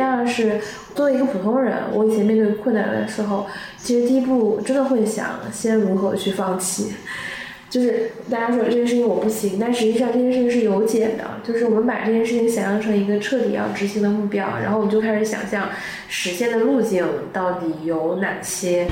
第二是作为一个普通人，我以前面对困难的时候，其实第一步真的会想先如何去放弃。就是大家说这件事情我不行，但实际上这件事情是有解的。就是我们把这件事情想象成一个彻底要执行的目标，然后我们就开始想象实现的路径到底有哪些。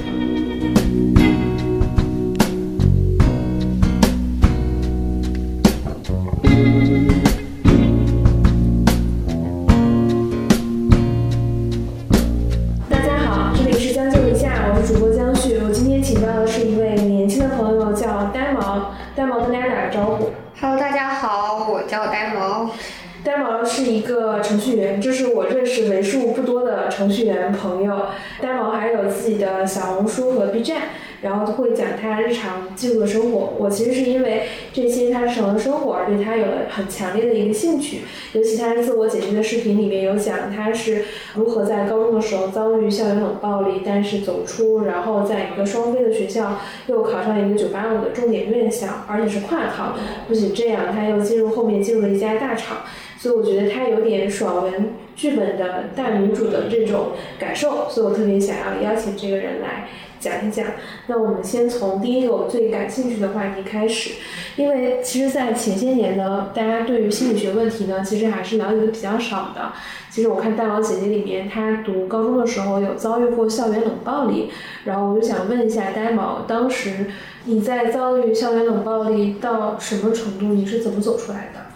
员朋友。呆毛还有自己的小红书和 B 站，然后会讲他日常记录的生活。我其实是因为这些他日常的生活而对他有了很强烈的一个兴趣，尤其他自我解析的视频里面有讲他是如何在高中的时候遭遇校园冷暴力，但是走出，然后在一个双非的学校又考上一个985的重点院校，而且是跨考。不仅这样，他又进入后面进入了一家大厂。所以我觉得他有点爽文剧本的大女主的这种感受，所以我特别想要邀请这个人来讲一讲。那我们先从第一个我最感兴趣的话题开始，因为其实，在前些年呢，大家对于心理学问题呢，其实还是了解的比较少的。其实我看《大毛姐姐》里面，她读高中的时候有遭遇过校园冷暴力，然后我就想问一下呆毛，当时你在遭遇校园冷暴力到什么程度？你是怎么走出来的？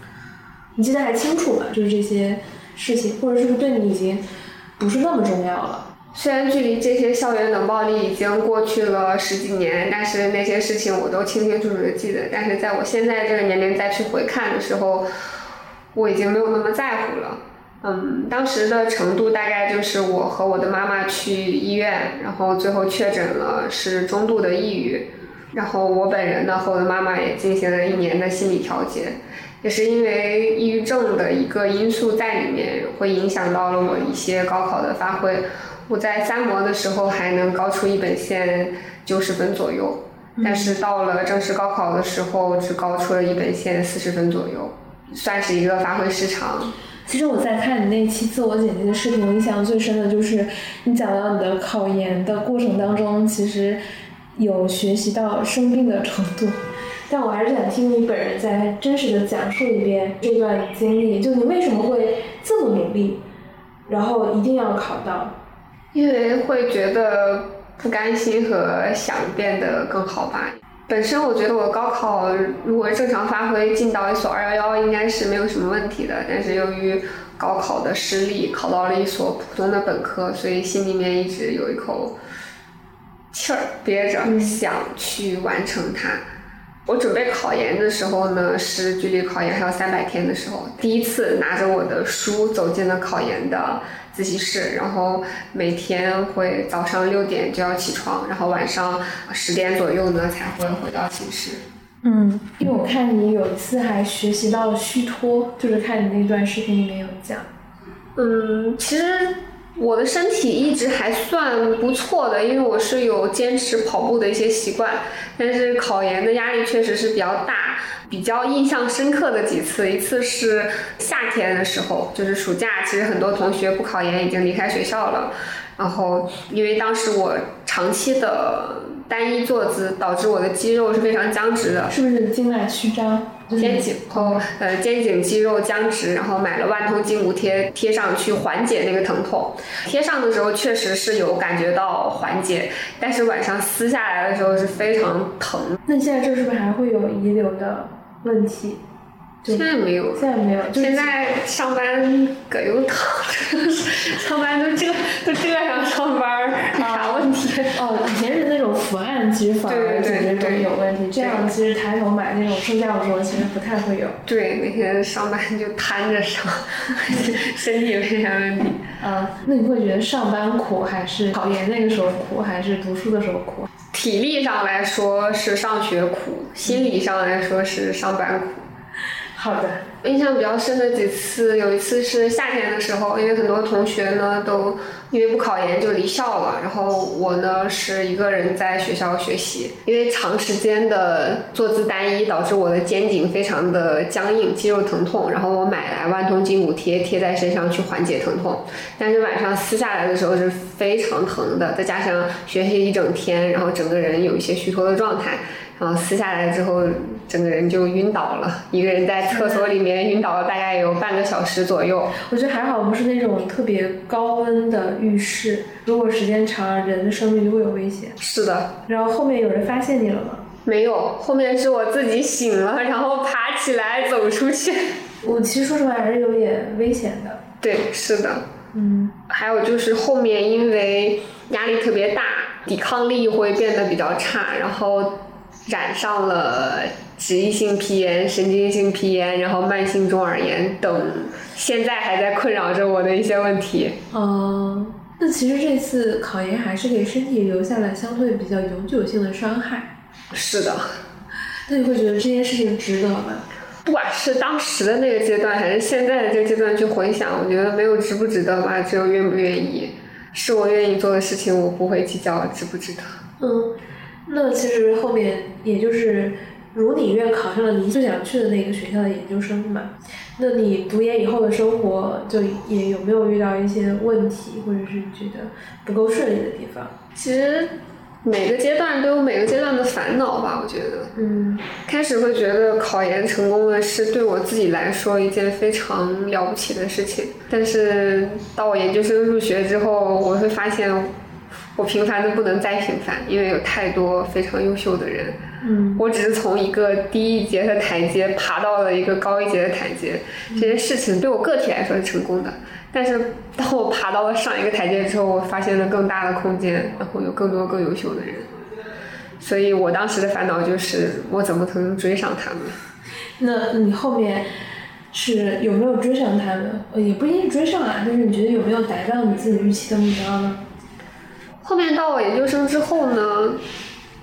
你记得还清楚吗？就是这些事情，或者是不是对你已经不是那么重要了？虽然距离这些校园冷暴力已经过去了十几年，但是那些事情我都清清楚楚的记得。但是在我现在这个年龄再去回看的时候，我已经没有那么在乎了。嗯，当时的程度大概就是我和我的妈妈去医院，然后最后确诊了是中度的抑郁，然后我本人呢和我的妈妈也进行了一年的心理调节。也是因为抑郁症的一个因素在里面，会影响到了我一些高考的发挥。我在三模的时候还能高出一本线九十分左右，但是到了正式高考的时候，只高出了一本线四十分左右，算是一个发挥失常。其实我在看你那期自我剪辑的视频，我印象最深的就是你讲到你的考研的过程当中，其实有学习到生病的程度。但我还是想听你本人再真实的讲述一遍这段经历，就你为什么会这么努力，然后一定要考到？因为会觉得不甘心和想变得更好吧。本身我觉得我高考如果正常发挥进到一所二幺幺应该是没有什么问题的，但是由于高考的失利，考到了一所普通的本科，所以心里面一直有一口气儿憋着，嗯、想去完成它。我准备考研的时候呢，是距离考研还有三百天的时候，第一次拿着我的书走进了考研的自习室，然后每天会早上六点就要起床，然后晚上十点左右呢才会回到寝室。嗯，因为我看你有一次还学习到了虚脱，就是看你那段视频里面有讲。嗯，其实。我的身体一直还算不错的，因为我是有坚持跑步的一些习惯。但是考研的压力确实是比较大，比较印象深刻的几次，一次是夏天的时候，就是暑假，其实很多同学不考研已经离开学校了。然后因为当时我长期的单一坐姿，导致我的肌肉是非常僵直的，是不是静脉曲张？肩颈后呃肩颈肌肉僵直，然后买了万通筋骨贴贴上去缓解那个疼痛。贴上的时候确实是有感觉到缓解，但是晚上撕下来的时候是非常疼。那现在这是不是还会有遗留的问题？现在没有，现在没有。就是、现在上班葛优躺，上班都这都这样上班，啥问题？哦，以前是那种伏案，其实反而觉得有问题。这样其实抬头买那种升降的时候，其实不太会有。对，那天上班就瘫着上，身体没啥问题。啊，那你会觉得上班苦，还是考研那个时候苦，还是读书的时候苦？体力上来说是上学苦，心理上来说是上班苦。好的，印象比较深的几次，有一次是夏天的时候，因为很多同学呢都因为不考研就离校了，然后我呢是一个人在学校学习，因为长时间的坐姿单一，导致我的肩颈非常的僵硬，肌肉疼痛，然后我买来万通筋骨贴贴在身上去缓解疼痛，但是晚上撕下来的时候是非常疼的，再加上学习一整天，然后整个人有一些虚脱的状态。然后撕下来之后，整个人就晕倒了，一个人在厕所里面晕倒了大概有半个小时左右。我觉得还好，不是那种特别高温的浴室，如果时间长，人的生命就会有危险。是的。然后后面有人发现你了吗？没有，后面是我自己醒了，然后爬起来走出去。我其实说实话还是有点危险的。对，是的。嗯。还有就是后面因为压力特别大，抵抗力会变得比较差，然后。染上了脂溢性皮炎、神经性皮炎，然后慢性中耳炎等，现在还在困扰着我的一些问题。嗯，那其实这次考研还是给身体留下了相对比较永久性的伤害。是的。那你会觉得这件事情值得吗？不管是当时的那个阶段，还是现在的这个阶段去回想，我觉得没有值不值得吧，只有愿不愿意。是我愿意做的事情，我不会计较值不值得。嗯。那其实后面也就是如你愿考上了你最想去的那个学校的研究生嘛。那你读研以后的生活，就也有没有遇到一些问题，或者是觉得不够顺利的地方？其实每个阶段都有每个阶段的烦恼吧，我觉得。嗯。开始会觉得考研成功了是对我自己来说一件非常了不起的事情，但是到我研究生入学之后，我会发现。我平凡的不能再平凡，因为有太多非常优秀的人。嗯，我只是从一个低一节的台阶爬到了一个高一节的台阶。这些事情对我个体来说是成功的，但是当我爬到了上一个台阶之后，我发现了更大的空间，然后有更多更优秀的人。所以我当时的烦恼就是我怎么才能追上他们？那你后面是有没有追上他们？呃，也不一定追上啊，就是你觉得有没有达到你自己预期的目标呢？后面到我研究生之后呢，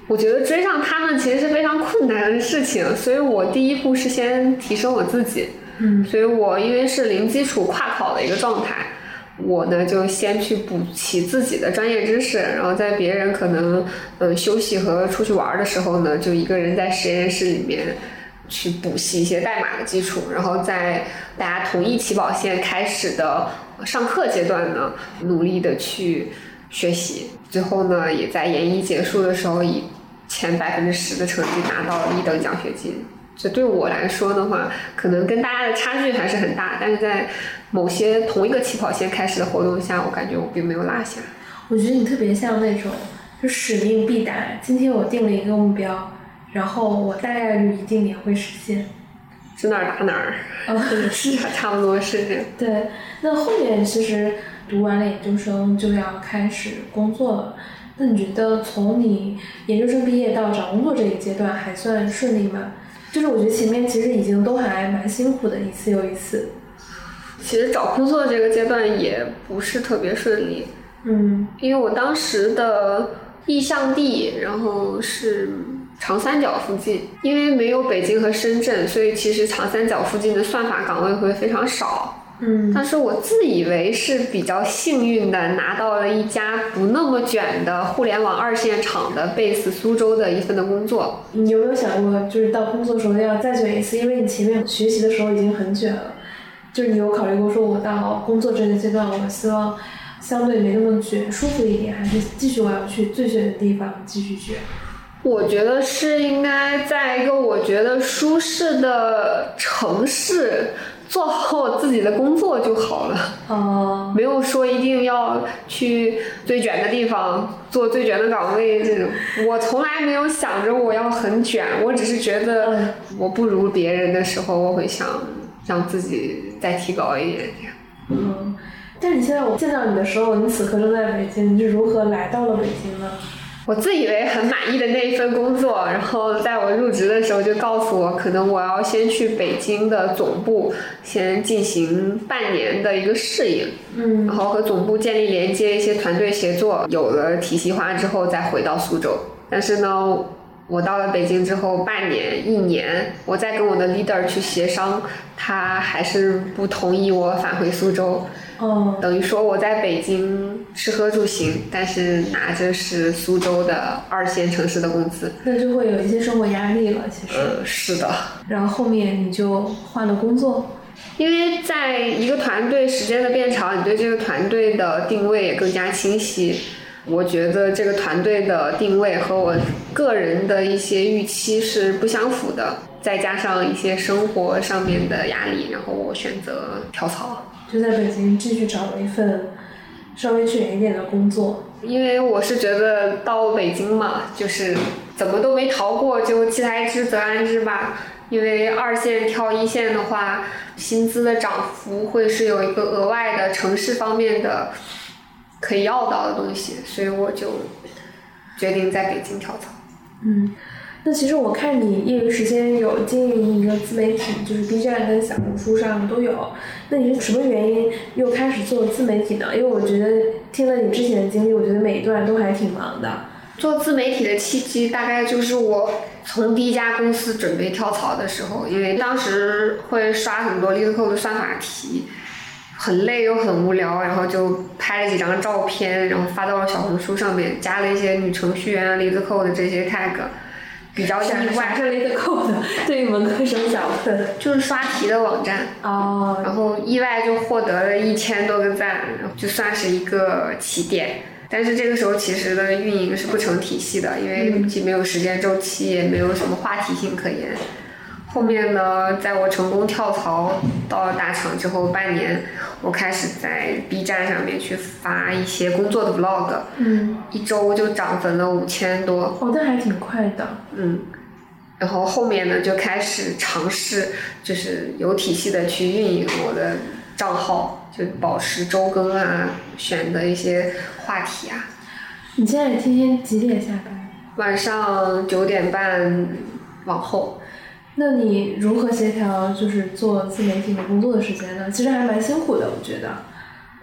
我觉得追上他们其实是非常困难的事情，所以我第一步是先提升我自己。嗯，所以我因为是零基础跨考的一个状态，我呢就先去补齐自己的专业知识，然后在别人可能嗯休息和出去玩的时候呢，就一个人在实验室里面去补习一些代码的基础，然后在大家同一起跑线开始的上课阶段呢，努力的去。学习最后呢，也在研一结束的时候以前百分之十的成绩拿到了一等奖学金。这对我来说的话，可能跟大家的差距还是很大，但是在某些同一个起跑线开始的活动下，我感觉我并没有落下。我觉得你特别像那种，就使命必达。今天我定了一个目标，然后我大概率一定也会实现。指哪儿打哪儿。嗯，是 差不多是这样。对，那后面其实。读完了研究生就要开始工作了，那你觉得从你研究生毕业到找工作这一阶段还算顺利吗？就是我觉得前面其实已经都还蛮辛苦的，一次又一次。其实找工作这个阶段也不是特别顺利，嗯，因为我当时的意向地然后是长三角附近，因为没有北京和深圳，所以其实长三角附近的算法岗位会非常少。嗯，但是我自以为是比较幸运的，拿到了一家不那么卷的互联网二线厂的 base 苏州的一份的工作。你有没有想过，就是到工作的时候要再卷一次？因为你前面学习的时候已经很卷了，就是你有考虑过说，我到工作这个阶段，我希望相对没那么卷，舒服一点，还是继续我要去最卷的地方继续卷？我觉得是应该在一个我觉得舒适的城市。做好我自己的工作就好了，哦，没有说一定要去最卷的地方做最卷的岗位这种。我从来没有想着我要很卷，我只是觉得我不如别人的时候，我会想让自己再提高一点点。嗯，但是你现在我见到你的时候，你此刻正在北京，你是如何来到了北京呢？我自以为很满意的那一份工作，然后在我入职的时候就告诉我，可能我要先去北京的总部，先进行半年的一个适应，嗯，然后和总部建立连接，一些团队协作，有了体系化之后再回到苏州。但是呢，我到了北京之后，半年、一年，我再跟我的 leader 去协商，他还是不同意我返回苏州。哦，等于说我在北京吃喝住行，但是拿着是苏州的二线城市的工资。那就会有一些生活压力了，其实。呃，是的。然后后面你就换了工作，因为在一个团队时间的变长，你对这个团队的定位也更加清晰。我觉得这个团队的定位和我个人的一些预期是不相符的，再加上一些生活上面的压力，然后我选择跳槽。就在北京继续找了一份稍微远一点的工作。因为我是觉得到北京嘛，就是怎么都没逃过，就既来之则安之吧。因为二线跳一线的话，薪资的涨幅会是有一个额外的城市方面的。可以要到的东西，所以我就决定在北京跳槽。嗯，那其实我看你业余时间有经营一个自媒体，就是 B 站跟小红书上都有。那你是什么原因又开始做自媒体呢？因为我觉得听了你之前的经历，我觉得每一段都还挺忙的。做自媒体的契机大概就是我从第一家公司准备跳槽的时候，因为当时会刷很多 LeetCode 的算法题。很累又很无聊，然后就拍了几张照片，然后发到了小红书上面，加了一些女程序员啊、离子扣的这些 tag，比较意外。是离子扣的，对于文科生讲的，就是刷题的网站。哦。然后意外就获得了一千多个赞，就算是一个起点。但是这个时候其实的运营是不成体系的，因为既没有时间周期，也没有什么话题性可言。后面呢，在我成功跳槽到了大厂之后半年，我开始在 B 站上面去发一些工作的 vlog，嗯，一周就涨粉了五千多，哦，那还挺快的，嗯，然后后面呢就开始尝试，就是有体系的去运营我的账号，就保持周更啊，选的一些话题啊。你现在天天几点下班？晚上九点半往后。那你如何协调就是做自媒体和工作的时间呢？其实还蛮辛苦的，我觉得。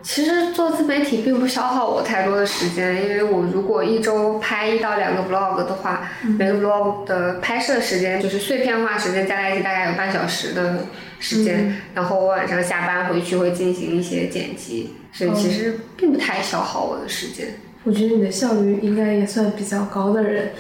其实做自媒体并不消耗我太多的时间，因为我如果一周拍一到两个 vlog 的话，每个 vlog 的拍摄时间就是碎片化时间加在一起大概有半小时的时间，然后我晚上下班回去会进行一些剪辑，所以其实并不太消耗我的时间。我觉得你的效率应该也算比较高的人，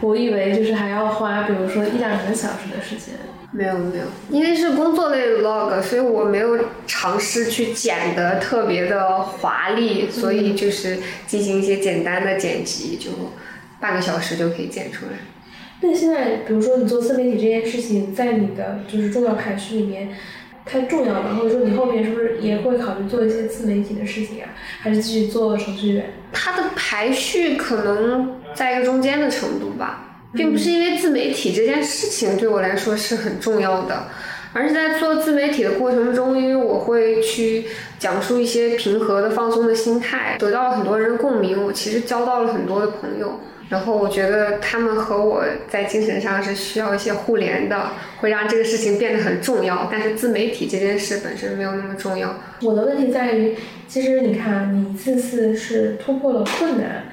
我以为就是还要花，比如说一两个小时的时间。没有没有，因为是工作类的 vlog，所以我没有尝试去剪的特别的华丽，所以就是进行一些简单的剪辑，就半个小时就可以剪出来。那现在，比如说你做自媒体这件事情，在你的就是重要排序里面。太重要了，或者说你后面是不是也会考虑做一些自媒体的事情啊？还是继续做程序员？它的排序可能在一个中间的程度吧，并不是因为自媒体这件事情对我来说是很重要的，而是在做自媒体的过程中，因为我会去讲述一些平和的、放松的心态，得到了很多人的共鸣，我其实交到了很多的朋友。然后我觉得他们和我在精神上是需要一些互联的，会让这个事情变得很重要。但是自媒体这件事本身没有那么重要。我的问题在于，其实你看，你一次次是突破了困难，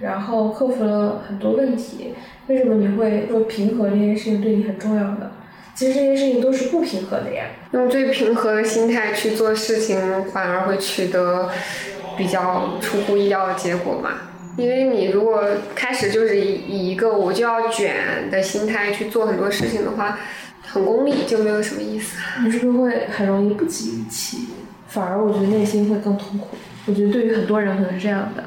然后克服了很多问题，为什么你会说平和这件事情对你很重要的？其实这些事情都是不平和的呀。用最平和的心态去做事情，反而会取得比较出乎意料的结果嘛。因为你如果开始就是以以一个我就要卷的心态去做很多事情的话，很功利就没有什么意思。你是不是会很容易不及预期？反而我觉得内心会更痛苦。我觉得对于很多人可能是这样的，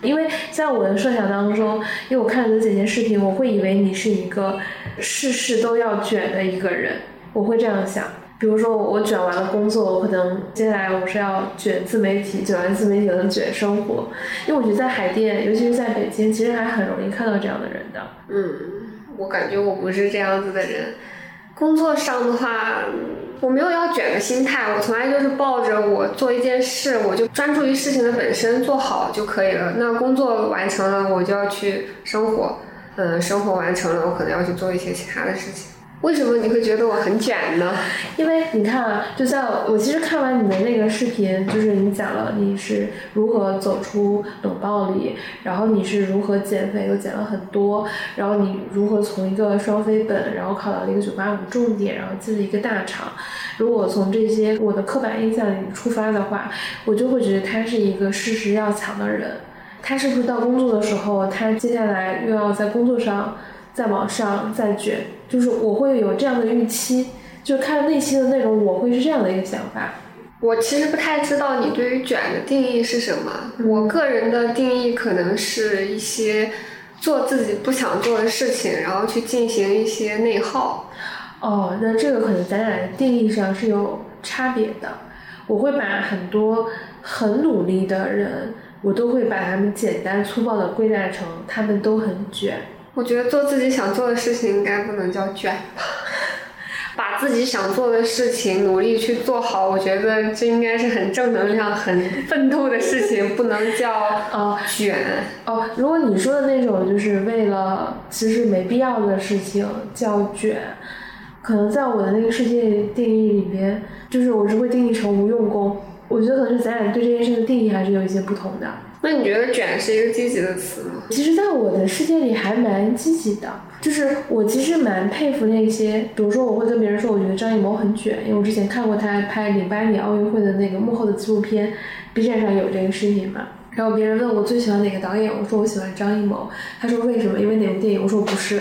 因为在我的设想当中，因为我看了你的剪辑视频，我会以为你是一个事事都要卷的一个人，我会这样想。比如说我卷完了工作，我可能接下来我是要卷自媒体，卷完自媒体可能卷生活。因为我觉得在海淀，尤其是在北京，其实还很容易看到这样的人的。嗯，我感觉我不是这样子的人。工作上的话，我没有要卷的心态，我从来就是抱着我做一件事，我就专注于事情的本身做好就可以了。那工作完成了，我就要去生活。嗯，生活完成了，我可能要去做一些其他的事情。为什么你会觉得我很卷呢？因为你看啊，就像我其实看完你的那个视频，就是你讲了你是如何走出冷暴力，然后你是如何减肥，又减了很多，然后你如何从一个双非本，然后考到了一个九八五重点，然后进了一个大厂。如果从这些我的刻板印象里出发的话，我就会觉得他是一个事实要强的人。他是不是到工作的时候，他接下来又要在工作上再往上再卷？就是我会有这样的预期，就看内心的内容，我会是这样的一个想法。我其实不太知道你对于卷的定义是什么。我个人的定义可能是一些做自己不想做的事情，然后去进行一些内耗。哦，那这个可能咱俩的定义上是有差别的。我会把很多很努力的人，我都会把他们简单粗暴的归纳成他们都很卷。我觉得做自己想做的事情应该不能叫卷吧，把自己想做的事情努力去做好，我觉得这应该是很正能量、很奋斗的事情，不能叫啊卷。哦，如果你说的那种就是为了其实没必要的事情叫卷，可能在我的那个世界定义里边，就是我是会定义成无用功。我觉得可能是咱俩对这件事的定义还是有一些不同的。那你觉得卷是一个积极的词吗？其实，在我的世界里还蛮积极的，就是我其实蛮佩服那些，比如说我会跟别人说，我觉得张艺谋很卷，因为我之前看过他拍零八年奥运会的那个幕后的纪录片，B 站上有这个视频嘛。然后别人问我最喜欢哪个导演，我说我喜欢张艺谋。他说为什么？因为哪部电影？我说不是，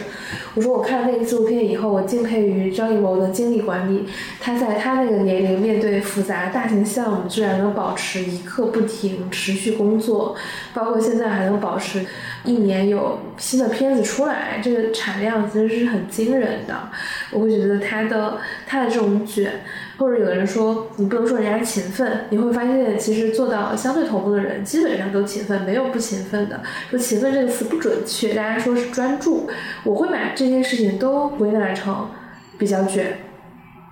我说我看了那个纪录片以后，我敬佩于张艺谋的精力管理。他在他那个年龄面对复杂大型项目，居然能保持一刻不停，持续工作，包括现在还能保持一年有新的片子出来，这个产量其实是很惊人的。我会觉得他的他的这种卷。或者有人说你不能说人家勤奋，你会发现其实做到相对头部的人基本上都勤奋，没有不勤奋的。说勤奋这个词不准确，大家说是专注。我会把这些事情都归纳成比较卷，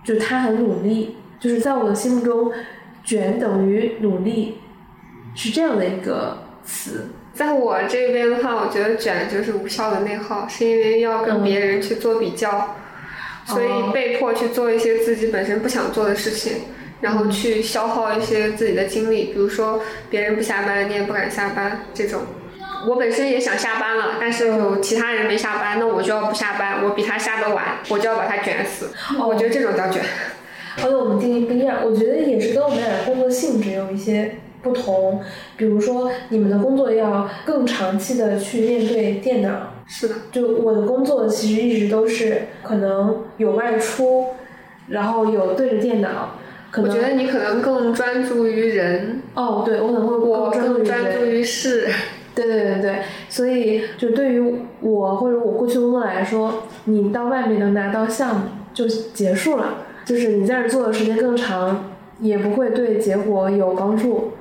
就他很努力，就是在我的心目中，卷等于努力，是这样的一个词。在我这边的话，我觉得卷就是无效的内耗，是因为要跟别人去做比较。所以被迫去做一些自己本身不想做的事情，然后去消耗一些自己的精力，比如说别人不下班，你也不敢下班这种。我本身也想下班了，但是其他人没下班，那我就要不下班，我比他下得晚，我就要把他卷死。哦我觉得这种叫卷。哦，我们定义不一样，我觉得也是跟我们俩工作性质有一些不同。比如说，你们的工作要更长期的去面对电脑。是的，就我的工作其实一直都是可能有外出，然后有对着电脑。我觉得你可能更专注于人。哦，对，我可能会更专注于事。对对对对，所以就对于我或者我过去工作来说，你到外面能拿到项目就结束了，就是你在这做的时间更长，也不会对结果有帮助。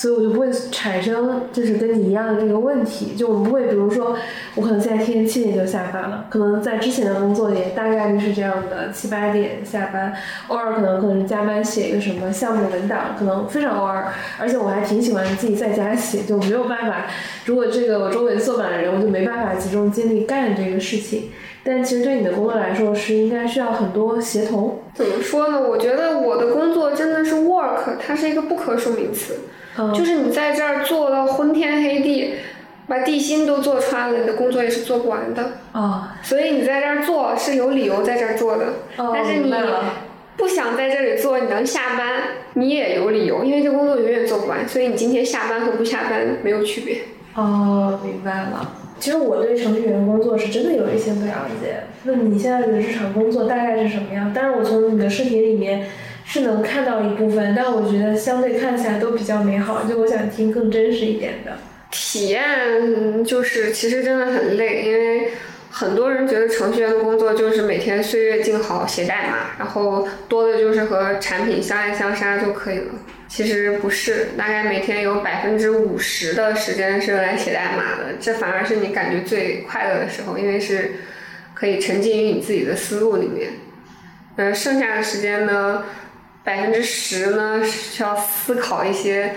所以我就不会产生就是跟你一样的这个问题，就我们不会，比如说我可能现在天天七点就下班了，可能在之前的工作也大概率是这样的，七八点下班，偶尔可能可能是加班写一个什么项目文档，可能非常偶尔，而且我还挺喜欢自己在家写，就没有办法，如果这个我周围坐满了人，我就没办法集中精力干这个事情。但其实对你的工作来说是应该需要很多协同。怎么说呢？我觉得我的工作真的是 work，它是一个不可数名词。就是你在这儿做到昏天黑地，把地心都做穿了，你的工作也是做不完的。啊，所以你在这儿做是有理由在这儿做的。哦，但是你不想在这里做，你能下班，你也有理由，因为这工作永远做不完。所以你今天下班和不下班没有区别。哦，明白了。其实我对程序员工作是真的有一些不了解。那你现在的日常工作大概是什么样？但是我从你的视频里面。是能看到一部分，但我觉得相对看起来都比较美好。就我想听更真实一点的体验，就是其实真的很累，因为很多人觉得程序员的工作就是每天岁月静好写代码，然后多的就是和产品相爱相杀就可以了。其实不是，大概每天有百分之五十的时间是用来写代码的，这反而是你感觉最快乐的时候，因为是可以沉浸于你自己的思路里面。嗯，剩下的时间呢？百分之十呢，需要思考一些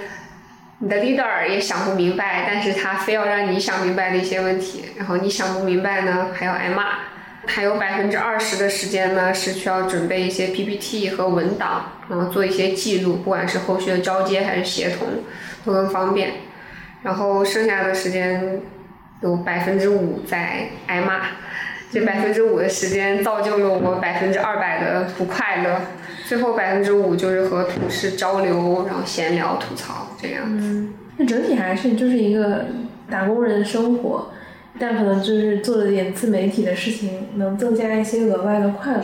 你的 leader 也想不明白，但是他非要让你想明白的一些问题，然后你想不明白呢，还要挨骂，还有百分之二十的时间呢是需要准备一些 PPT 和文档，然后做一些记录，不管是后续的交接还是协同，都更方便。然后剩下的时间有百分之五在挨骂，这百分之五的时间造就了我百分之二百的不快乐。最后百分之五就是和同事交流，然后闲聊吐槽这样子。嗯，那整体还是就是一个打工人的生活，但可能就是做了点自媒体的事情，能增加一些额外的快乐。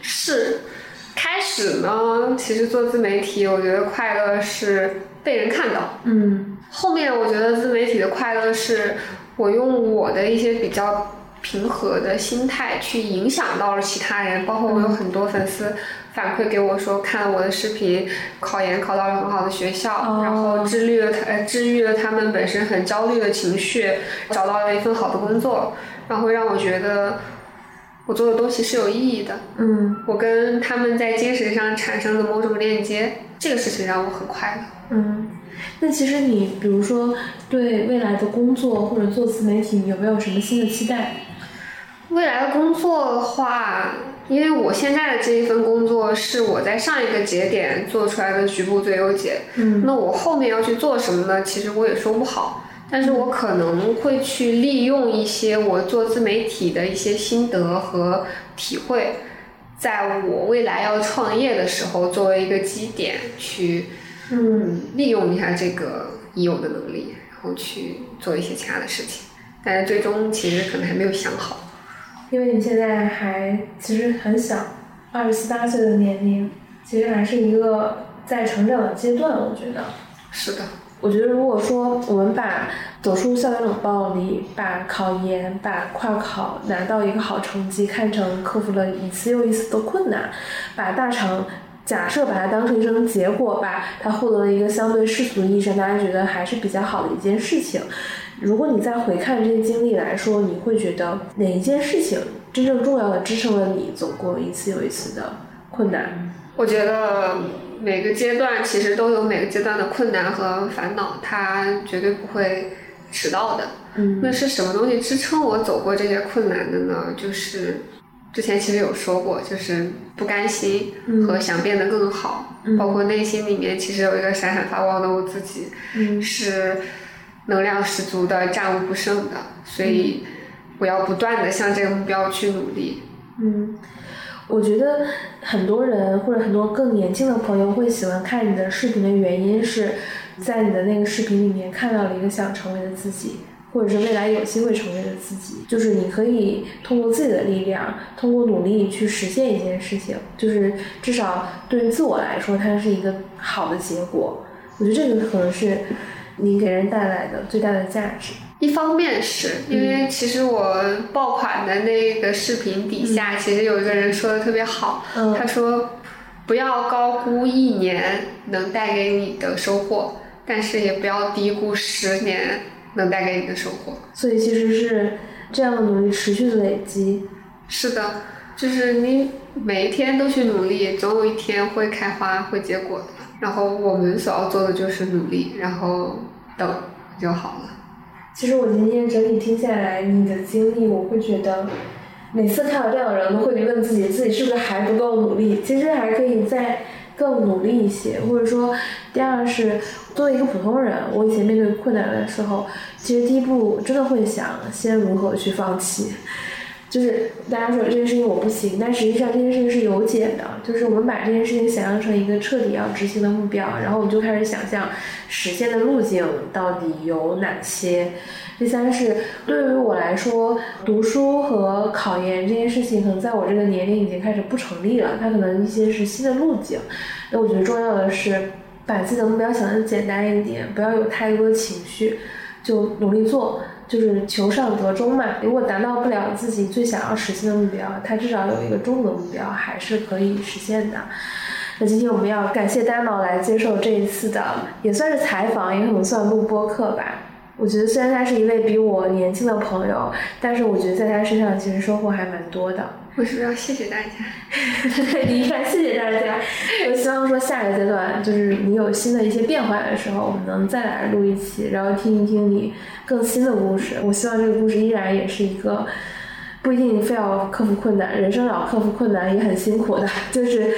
是，开始呢，其实做自媒体，我觉得快乐是被人看到。嗯，后面我觉得自媒体的快乐是我用我的一些比较平和的心态去影响到了其他人，包括我有很多粉丝。反馈给我说，看了我的视频，考研考到了很好的学校，然后治愈了他，治愈了他们本身很焦虑的情绪，找到了一份好的工作，然后让我觉得我做的东西是有意义的。嗯，我跟他们在精神上产生的某种链接，这个事情让我很快乐。嗯，那其实你比如说对未来的工作或者做自媒体，有没有什么新的期待？未来的工作的话。因为我现在的这一份工作是我在上一个节点做出来的局部最优解，嗯，那我后面要去做什么呢？其实我也说不好，但是我可能会去利用一些我做自媒体的一些心得和体会，在我未来要创业的时候作为一个基点去，嗯，利用一下这个已有的能力，然后去做一些其他的事情，但是最终其实可能还没有想好。因为你现在还其实很小，二十七八岁的年龄，其实还是一个在成长的阶段。我觉得是的。我觉得如果说我们把走出校园冷暴力，把考研、把跨考拿到一个好成绩看成克服了一次又一次的困难，把大厂假设把它当成一种结果，把它获得了一个相对世俗意义上大家觉得还是比较好的一件事情。如果你再回看这些经历来说，你会觉得哪一件事情真正重要的支撑了你走过一次又一次的困难？我觉得每个阶段其实都有每个阶段的困难和烦恼，它绝对不会迟到的。嗯，那是什么东西支撑我走过这些困难的呢？就是之前其实有说过，就是不甘心和想变得更好，包括内心里面其实有一个闪闪发光的我自己，嗯是。能量十足的，战无不胜的，所以我要不断的向这个目标去努力。嗯，我觉得很多人或者很多更年轻的朋友会喜欢看你的视频的原因是在你的那个视频里面看到了一个想成为的自己，或者是未来有机会成为的自己。就是你可以通过自己的力量，通过努力去实现一件事情，就是至少对于自我来说，它是一个好的结果。我觉得这个可能是。你给人带来的最大的价值，一方面是因为其实我爆款的那个视频底下，其实有一个人说的特别好，他说不要高估一年能带给你的收获，但是也不要低估十年能带给你的收获。所以其实是这样的努力持续的累积。是的，就是你每一天都去努力，总有一天会开花会结果的。然后我们所要做的就是努力，然后等就好了。其实我今天整体听下来，你的经历，我会觉得，每次看到这样的人，都会问自己，自己是不是还不够努力？其实还可以再更努力一些，或者说，第二是作为一个普通人，我以前面对困难的时候，其实第一步真的会想先如何去放弃。就是大家说这件事情我不行，但实际上这件事情是有解的。就是我们把这件事情想象成一个彻底要执行的目标，然后我们就开始想象实现的路径到底有哪些。第三是对于我来说，读书和考研这件事情，可能在我这个年龄已经开始不成立了。它可能一些是新的路径。那我觉得重要的是把自己的目标想的简单一点，不要有太多的情绪，就努力做。就是求上得中嘛，如果达到不了自己最想要实现的目标，他至少有一个中等目标，还是可以实现的。那今天我们要感谢呆毛来接受这一次的，也算是采访，也可能算录播课吧。我觉得虽然他是一位比我年轻的朋友，但是我觉得在他身上其实收获还蛮多的。我是要谢谢大家，你看谢谢大家。我希望说下一个阶段就是你有新的一些变化的时候，我们能再来录一期，然后听一听你更新的故事。我希望这个故事依然也是一个。不一定非要克服困难，人生要克服困难也很辛苦的，就是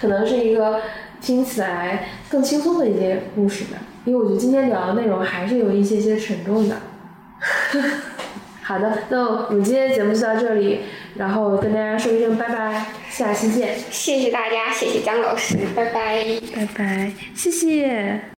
可能是一个听起来更轻松的一些故事吧。因为我觉得今天聊的内容还是有一些些沉重的。好的，那我们今天节目就到这里，然后跟大家说一声拜拜，下期见。谢谢大家，谢谢张老师，拜拜。拜拜，谢谢。